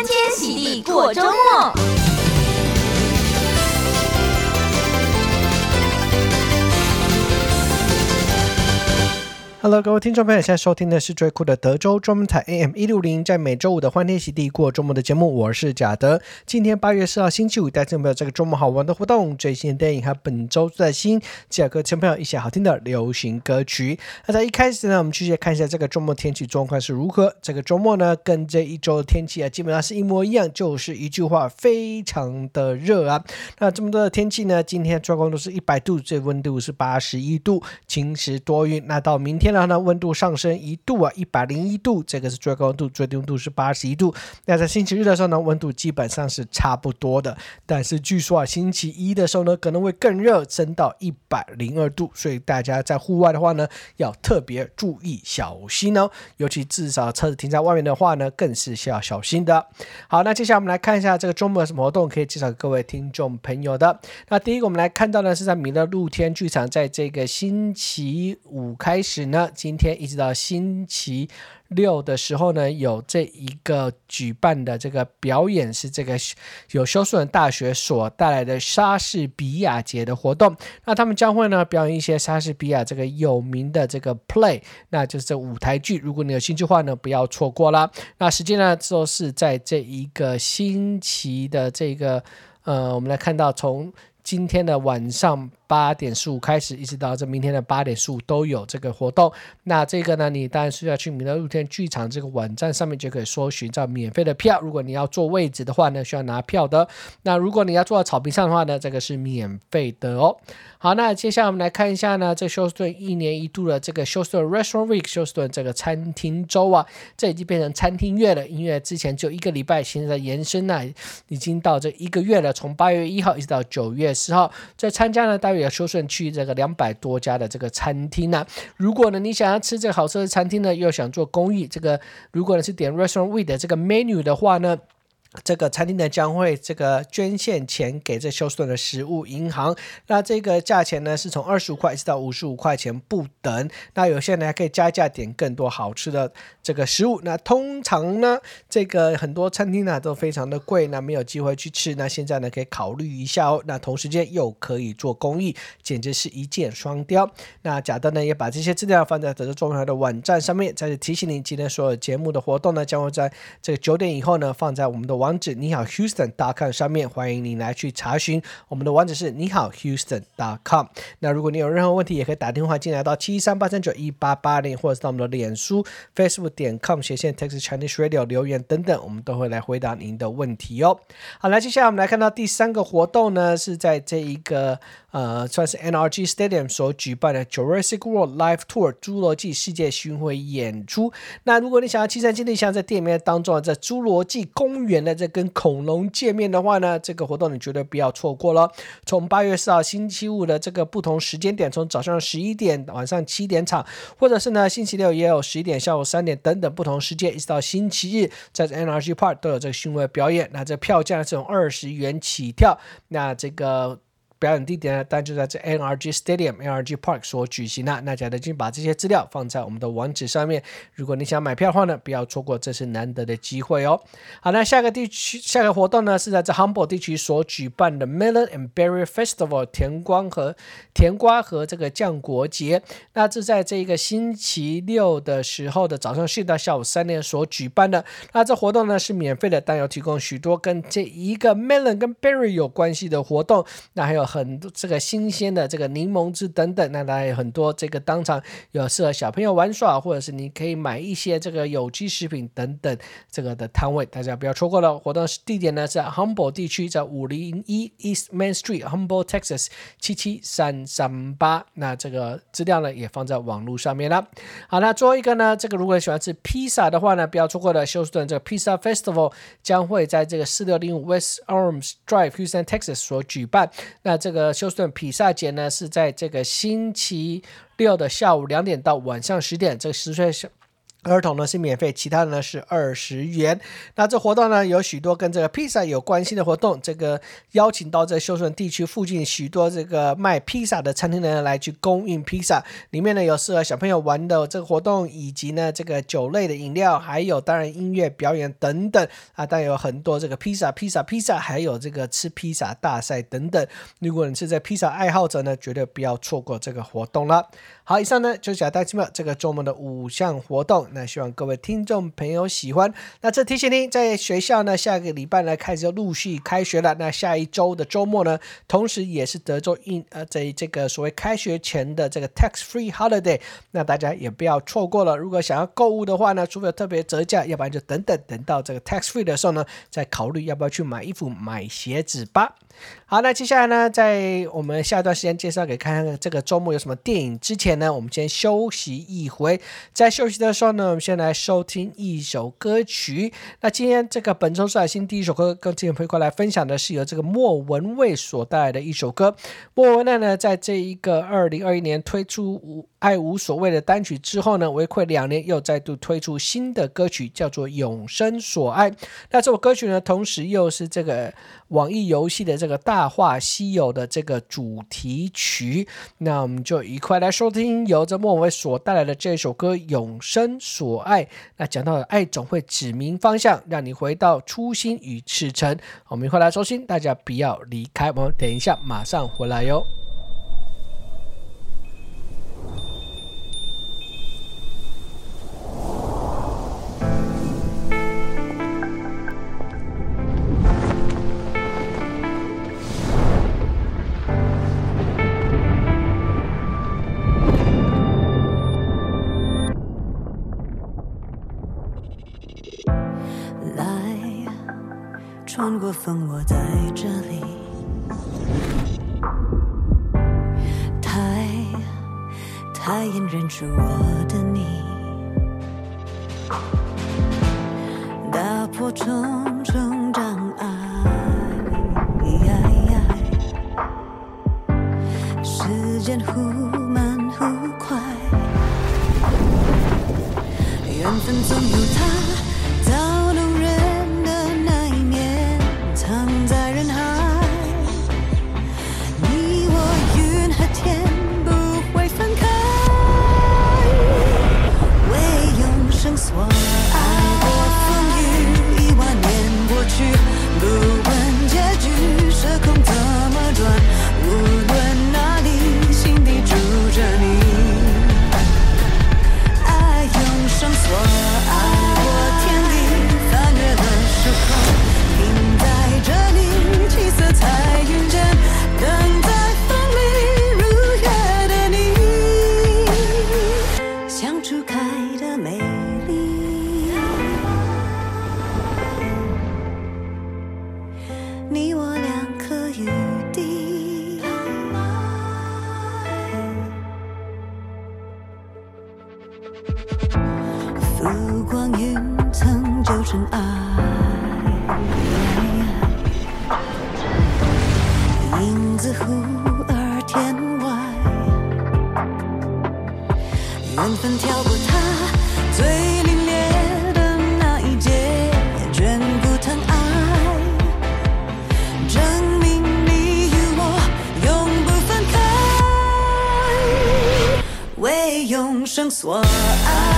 欢天喜地过周末。Hello，各位听众朋友，现在收听的是最酷的德州中文台 AM 一六零，在每周五的欢天喜地过周末的节目，我是贾德。今天八月四号星期五，带听众朋友这个周末好玩的活动、最新的电影和本周最新，介绍各位听朋友一些好听的流行歌曲。那在一开始呢，我们继续看一下这个周末天气状况是如何。这个周末呢，跟这一周的天气啊，基本上是一模一样，就是一句话，非常的热啊。那这么多的天气呢，今天最高温度是一百度，最温度是八十一度，晴时多云。那到明天。然后呢，温度上升一度啊，一百零一度，这个是最高温度，最低温度是八十一度。那在星期日的时候呢，温度基本上是差不多的。但是据说啊，星期一的时候呢，可能会更热，升到一百零二度。所以大家在户外的话呢，要特别注意小心哦。尤其至少车子停在外面的话呢，更是需要小心的。好，那接下来我们来看一下这个周末有什么活动可以介绍给各位听众朋友的。那第一个我们来看到的是在米勒露天剧场，在这个星期五开始呢。那今天一直到星期六的时候呢，有这一个举办的这个表演是这个有休斯顿大学所带来的莎士比亚节的活动。那他们将会呢表演一些莎士比亚这个有名的这个 play，那就是这舞台剧。如果你有兴趣的话呢，不要错过啦。那时间呢就是在这一个星期的这个呃，我们来看到从今天的晚上。八点十五开始，一直到这明天的八点十五都有这个活动。那这个呢，你当然是要去米德露天剧场这个网站上面就可以搜寻到免费的票。如果你要坐位置的话呢，需要拿票的。那如果你要坐在草坪上的话呢，这个是免费的哦。好，那接下来我们来看一下呢，这休斯顿一年一度的这个休斯顿 Restaurant Week，休斯顿这个餐厅周啊，这已经变成餐厅月了。因为之前就一个礼拜，现在延伸呢，已经到这一个月了，从八月一号一直到九月十号，在参加呢，大约。要修顺去这个两百多家的这个餐厅呢、如果呢你想要吃这个好吃的餐厅呢，又想做公益，这个如果呢是点 Restaurant Week 的这个 menu 的话呢。这个餐厅呢将会这个捐献钱给这休斯顿的食物银行，那这个价钱呢是从二十五块一直到五十五块钱不等。那有些人还可以加价点更多好吃的这个食物。那通常呢，这个很多餐厅呢都非常的贵，那没有机会去吃。那现在呢可以考虑一下哦。那同时间又可以做公益，简直是一箭双雕。那贾德呢也把这些资料放在德州中文的网站上面，再次提醒您，今天所有节目的活动呢将会在这个九点以后呢放在我们的。网址你好 Houston.com 上面，欢迎你来去查询。我们的网址是你好 Houston.com。那如果你有任何问题，也可以打电话进来到七三八三九一八八零，或者是到我们的脸书 Facebook 点 com 斜线 Texas Chinese Radio 留言等等，我们都会来回答您的问题哦。好，来接下来我们来看到第三个活动呢，是在这一个。呃，算是 NRG Stadium 所举办的 Jurassic World Live Tour 侏罗纪世界巡回演出。那如果你想要亲身经历一下在电影院当中在侏罗纪公园的在这跟恐龙见面的话呢，这个活动你绝对不要错过了。从八月四号星期五的这个不同时间点，从早上十一点、晚上七点场，或者是呢星期六也有十一点、下午三点等等不同时间，一直到星期日在 NRG Park 都有这个巡回表演。那这票价是从二十元起跳。那这个。表演地点呢，当然就在这 NRG Stadium、NRG Park 所举行了。那贾德君把这些资料放在我们的网址上面。如果你想买票的话呢，不要错过这次难得的机会哦。好，那下个地区、下个活动呢，是在这 Humboldt 地区所举办的 Melon and Berry Festival 甜瓜和甜瓜和这个酱果节。那这在这一个星期六的时候的早上十点到下午三点所举办的。那这活动呢是免费的，但有提供许多跟这一个 Melon 跟 Berry 有关系的活动。那还有。很多这个新鲜的这个柠檬汁等等，那当然有很多这个当场有适合小朋友玩耍，或者是你可以买一些这个有机食品等等这个的摊位，大家不要错过了。活动地点呢在 Humble 地区，在五零一 East Main Street, Humble, Texas 七七三三八。那这个资料呢也放在网络上面了。好，那最后一个呢，这个如果喜欢吃披萨的话呢，不要错过了休斯顿这个披萨 Festival 将会在这个四六零五 West Arms Drive，Houston Texas 所举办。那这个休斯顿比萨节呢，是在这个星期六的下午两点到晚上十点，这个十岁小儿童呢是免费，其他的呢是二十元。那这活动呢有许多跟这个披萨有关系的活动，这个邀请到这休斯顿地区附近许多这个卖披萨的餐厅呢来去供应披萨，里面呢有适合小朋友玩的这个活动，以及呢这个酒类的饮料，还有当然音乐表演等等啊，当然有很多这个披萨、披萨、披萨，还有这个吃披萨大赛等等。如果你是在披萨爱好者呢，绝对不要错过这个活动了。好，以上呢就是小戴奇妙这个周末的五项活动。那希望各位听众朋友喜欢。那这提醒您，在学校呢，下个礼拜呢开始就陆续开学了。那下一周的周末呢，同时也是德州一呃在这个所谓开学前的这个 tax free holiday，那大家也不要错过了。如果想要购物的话呢，除非有特别折价，要不然就等等等到这个 tax free 的时候呢，再考虑要不要去买衣服、买鞋子吧。好，那接下来呢，在我们下一段时间介绍给看看这个周末有什么电影之前呢，我们先休息一回。在休息的时候呢，我们先来收听一首歌曲。那今天这个本周最新第一首歌，跟听众朋友过来分享的是由这个莫文蔚所带来的一首歌。莫文蔚呢，在这一个二零二一年推出五。爱无所谓的单曲之后呢，违规两年又再度推出新的歌曲，叫做《永生所爱》。那这首歌曲呢，同时又是这个网易游戏的这个《大话西游》的这个主题曲。那我们就一块来收听由这莫文蔚所带来的这首歌《永生所爱》。那讲到的爱总会指明方向，让你回到初心与赤诚。我们一块来收听，大家不要离开，我们等一下马上回来哟。是我的你，打破重重障碍。时间忽慢忽快，缘分总有它。似乎而天外缘分跳过他最凛冽的那一劫，也眷顾疼爱，证明你与我永不分开，为永生所爱。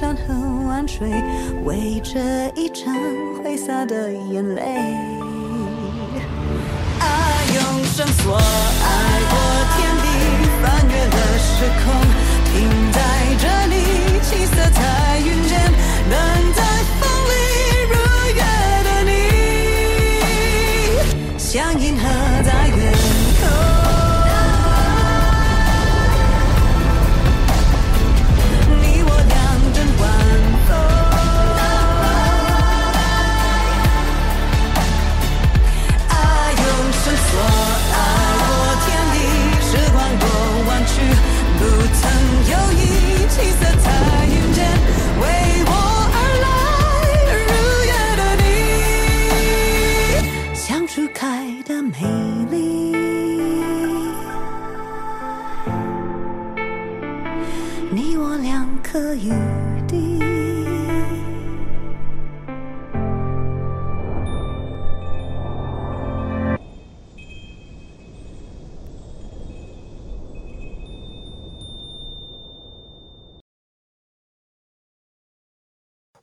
山和万水，为这一场挥洒的眼泪。爱用绳索爱过天地，翻越了时空，停在这里，七色彩云间，等待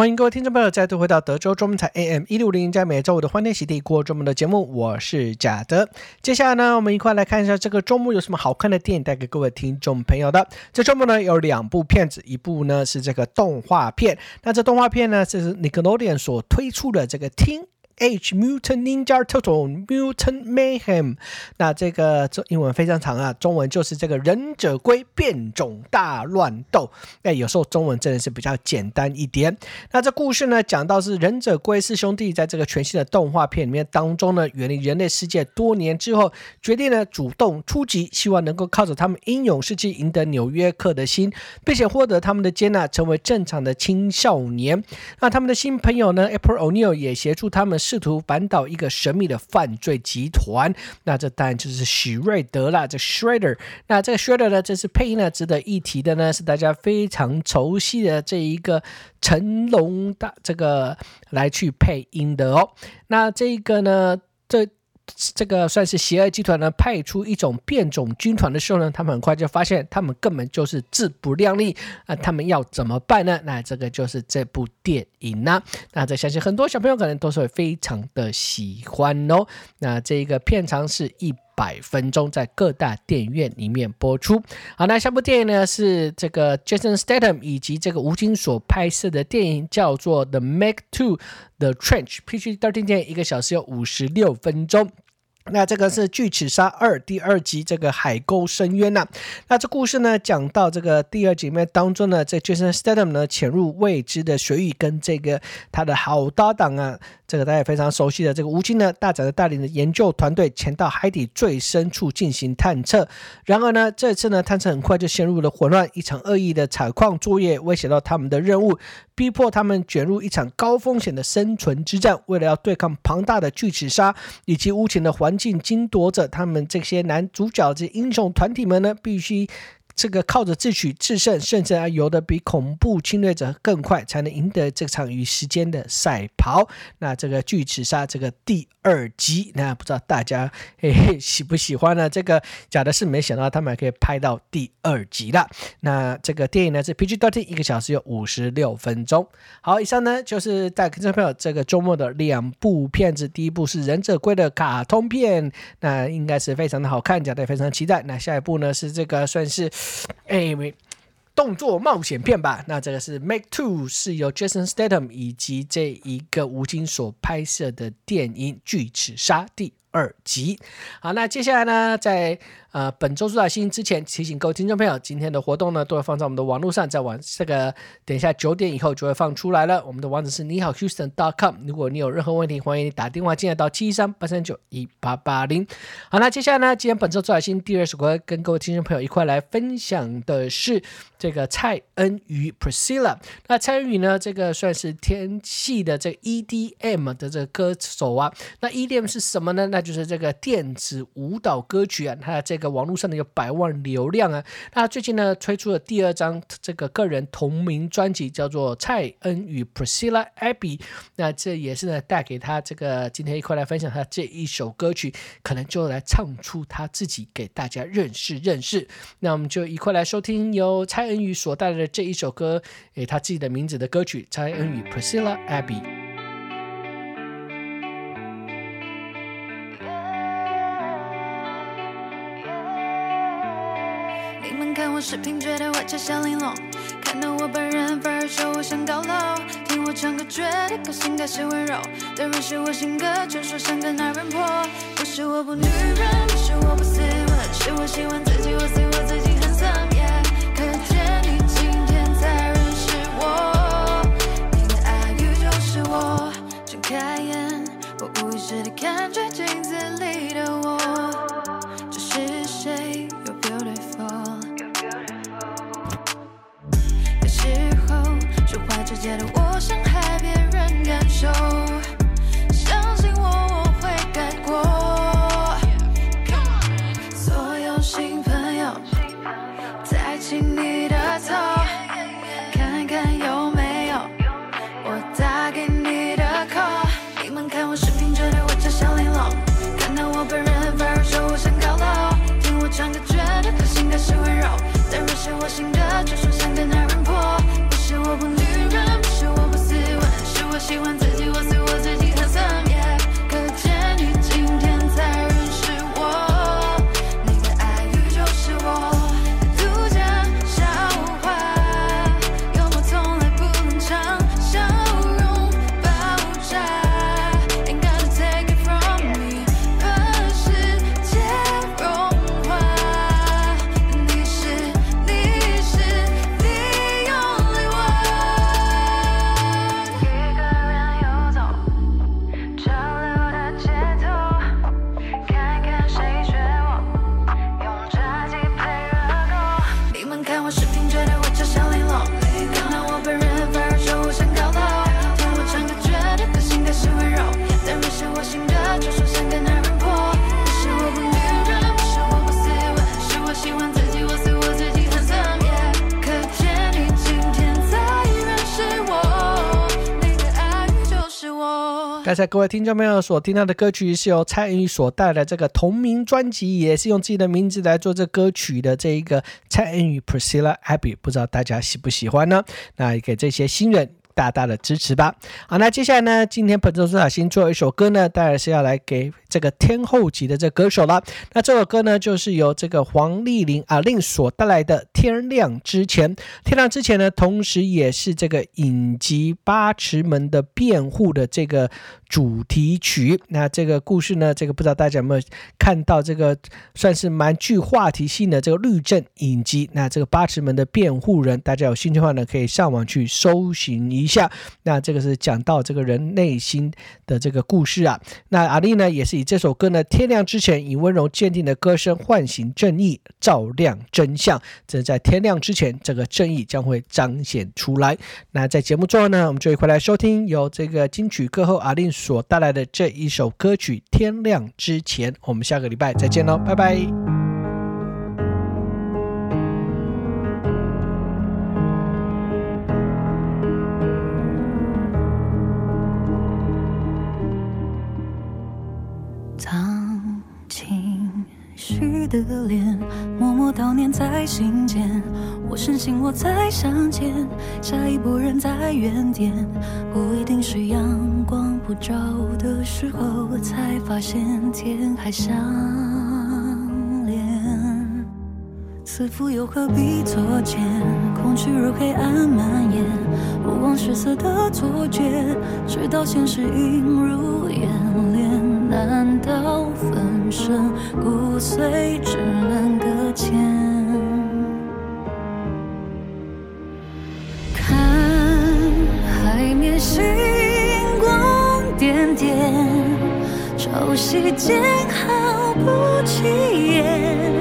欢迎各位听众朋友再度回到德州中文台 AM 一六零，在每周五的欢天喜地过周末的节目，我是贾德。接下来呢，我们一块来看一下这个周末有什么好看的电影带给各位听众朋友的。这周末呢有两部片子，一部呢是这个动画片，那这动画片呢是 Nickelodeon 所推出的这个听。H Mutant Ninja Turtle Mutant Mayhem，那这个这英文非常长啊，中文就是这个忍者龟变种大乱斗。哎，有时候中文真的是比较简单一点。那这故事呢，讲到是忍者龟四兄弟在这个全新的动画片里面当中呢，远离人类世界多年之后，决定呢主动出击，希望能够靠着他们英勇事迹赢得纽约客的心，并且获得他们的接纳，成为正常的青少年。那他们的新朋友呢，April O'Neil 也协助他们。试图扳倒一个神秘的犯罪集团，那这当然就是许瑞德啦，这 Shredder。那这个 Shredder 呢，这次配音呢，值得一提的呢，是大家非常熟悉的这一个成龙的这个来去配音的哦。那这个呢，这。这个算是邪恶集团呢，派出一种变种军团的时候呢，他们很快就发现他们根本就是自不量力啊！他们要怎么办呢？那这个就是这部电影呢。那这相信很多小朋友可能都是会非常的喜欢哦。那这一个片长是一百分钟，在各大电影院里面播出。好，那下部电影呢是这个 Jason Statham 以及这个吴京所拍摄的电影，叫做 The Meg 2 The Trench，PG-13 电影，一个小时有五十六分钟。那这个是《巨齿鲨二》第二集，这个海沟深渊呐。那这故事呢，讲到这个第二集里面当中呢，这 Jason Statham 呢潜入未知的水域，跟这个他的好搭档啊。这个大家也非常熟悉的这个吴京呢，大胆的带领的研究团队潜到海底最深处进行探测。然而呢，这次呢探测很快就陷入了混乱，一场恶意的采矿作业威胁到他们的任务，逼迫他们卷入一场高风险的生存之战。为了要对抗庞大的巨齿鲨以及无情的环环境争夺者，他们这些男主角这英雄团体们呢，必须。这个靠着智取制胜，甚至还游得比恐怖侵略者更快，才能赢得这场与时间的赛跑。那这个巨齿鲨这个第二集，那不知道大家嘿嘿喜不喜欢呢？这个假的是没想到他们还可以拍到第二集了。那这个电影呢是 PG-13，一个小时有五十六分钟。好，以上呢就是带听众朋友这个周末的两部片子。第一部是忍者龟的卡通片，那应该是非常的好看，假的也非常期待。那下一部呢是这个算是。哎，动作冒险片吧。那这个是《Make Two》，是由 Jason Statham 以及这一个吴京所拍摄的电影《巨齿鲨》第二集。好，那接下来呢，在。呃，本周主打新之前，提醒各位听众朋友，今天的活动呢，都会放在我们的网络上，在晚这个等一下九点以后就会放出来了。我们的网址是你好 Houston.com。如果你有任何问题，欢迎你打电话进来到七三八三九一八八零。好，那接下来呢，今天本周主打新第二首歌，跟各位听众朋友一块来分享的是这个蔡恩宇 Priscilla。那蔡恩宇呢，这个算是天系的这 EDM 的这个歌手啊。那 EDM 是什么呢？那就是这个电子舞蹈歌曲啊，它的这个网络上的有百万流量啊。那最近呢，推出了第二张这个个人同名专辑，叫做《蔡恩与 Priscilla Abby》。那这也是呢，带给他这个今天一块来分享他这一首歌曲，可能就来唱出他自己给大家认识认识。那我们就一块来收听由蔡恩宇所带来的这一首歌，诶，他自己的名字的歌曲《蔡恩与 Priscilla Abby》。视频觉得外加小玲珑，看到我本人反而说我像高楼。听我唱歌觉得个性该是温柔，的人是我性格，却说像个男人婆。不是我不女人，不是我不斯文，是我喜欢自己，我随我自己很爽。Yeah, 可见你今天才认识我，你的爱语就是我。睁开眼，我无意识地看着镜子里 should be 刚才各位听众朋友所听到的歌曲，是由蔡恩宇所带来的这个同名专辑，也是用自己的名字来做这歌曲的这一个蔡恩宇 Priscilla Abby，不知道大家喜不喜欢呢？那也给这些新人。大大的支持吧。好，那接下来呢，今天本周主打新做一首歌呢，当然是要来给这个天后级的这歌手了。那这首歌呢，就是由这个黄丽玲啊令所带来的《天亮之前》。天亮之前呢，同时也是这个影集《八尺门的辩护》的这个主题曲。那这个故事呢，这个不知道大家有没有看到这个算是蛮具话题性的这个律政影集。那这个八尺门的辩护人，大家有兴趣的话呢，可以上网去搜寻一下。那这个是讲到这个人内心的这个故事啊。那阿令呢，也是以这首歌呢，《天亮之前》，以温柔坚定的歌声唤醒正义，照亮真相。这在天亮之前，这个正义将会彰显出来。那在节目最后呢，我们就一块来收听由这个金曲歌后阿令所带来的这一首歌曲《天亮之前》。我们下个礼拜再见喽，拜拜。的脸，默默悼念在心间。我深信我再相见，下一波人在原点。不一定是阳光普照的时候，才发现天还相连。似乎又何必作茧？空虚如黑暗蔓延，不枉失色的错觉，直到现实映入眼帘。难道分身骨髓只能搁浅？看海面星光点点，潮汐间毫不起眼，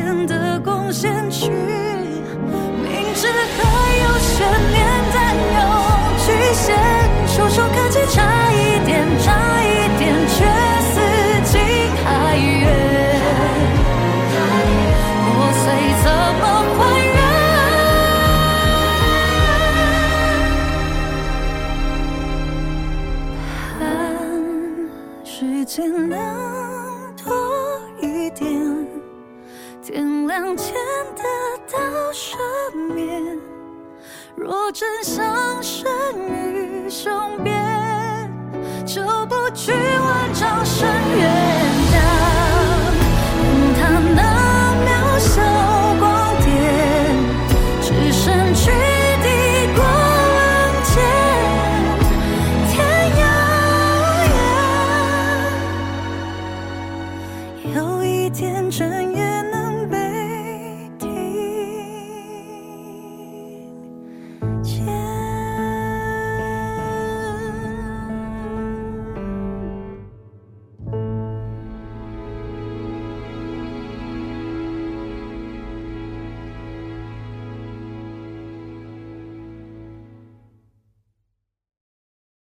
间的光线去，明知还有悬念，但有局限，触手可及差一点，差一点，却似近还远，破碎怎么还原？盼时间能。若真想生于生别，就不惧万丈深渊。